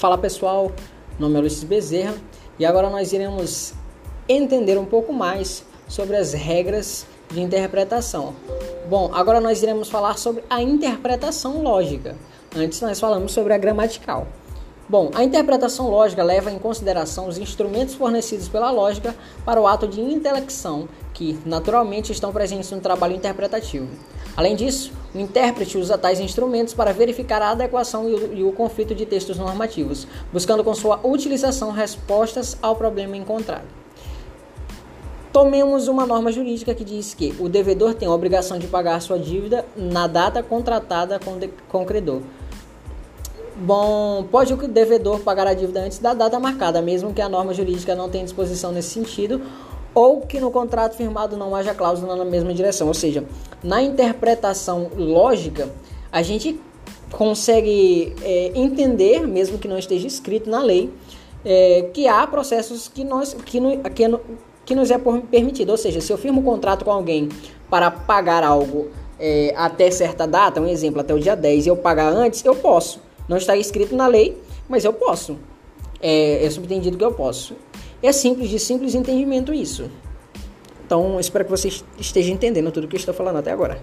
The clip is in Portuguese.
Fala pessoal, meu nome é Luiz Bezerra e agora nós iremos entender um pouco mais sobre as regras de interpretação. Bom, agora nós iremos falar sobre a interpretação lógica. Antes nós falamos sobre a gramatical. Bom, a interpretação lógica leva em consideração os instrumentos fornecidos pela lógica para o ato de intelecção, que naturalmente estão presentes no trabalho interpretativo. Além disso, o intérprete usa tais instrumentos para verificar a adequação e o, e o conflito de textos normativos, buscando com sua utilização respostas ao problema encontrado. Tomemos uma norma jurídica que diz que o devedor tem a obrigação de pagar sua dívida na data contratada com, de, com o credor. Bom, pode o devedor pagar a dívida antes da data marcada, mesmo que a norma jurídica não tenha disposição nesse sentido, ou que no contrato firmado não haja cláusula na mesma direção. Ou seja, na interpretação lógica, a gente consegue é, entender, mesmo que não esteja escrito na lei, é, que há processos que, nós, que, no, que, no, que nos é permitido. Ou seja, se eu firmo um contrato com alguém para pagar algo é, até certa data, um exemplo, até o dia 10, e eu pagar antes, eu posso. Não está escrito na lei, mas eu posso. É, é subentendido que eu posso. É simples, de simples entendimento isso. Então, espero que você esteja entendendo tudo que eu estou falando até agora.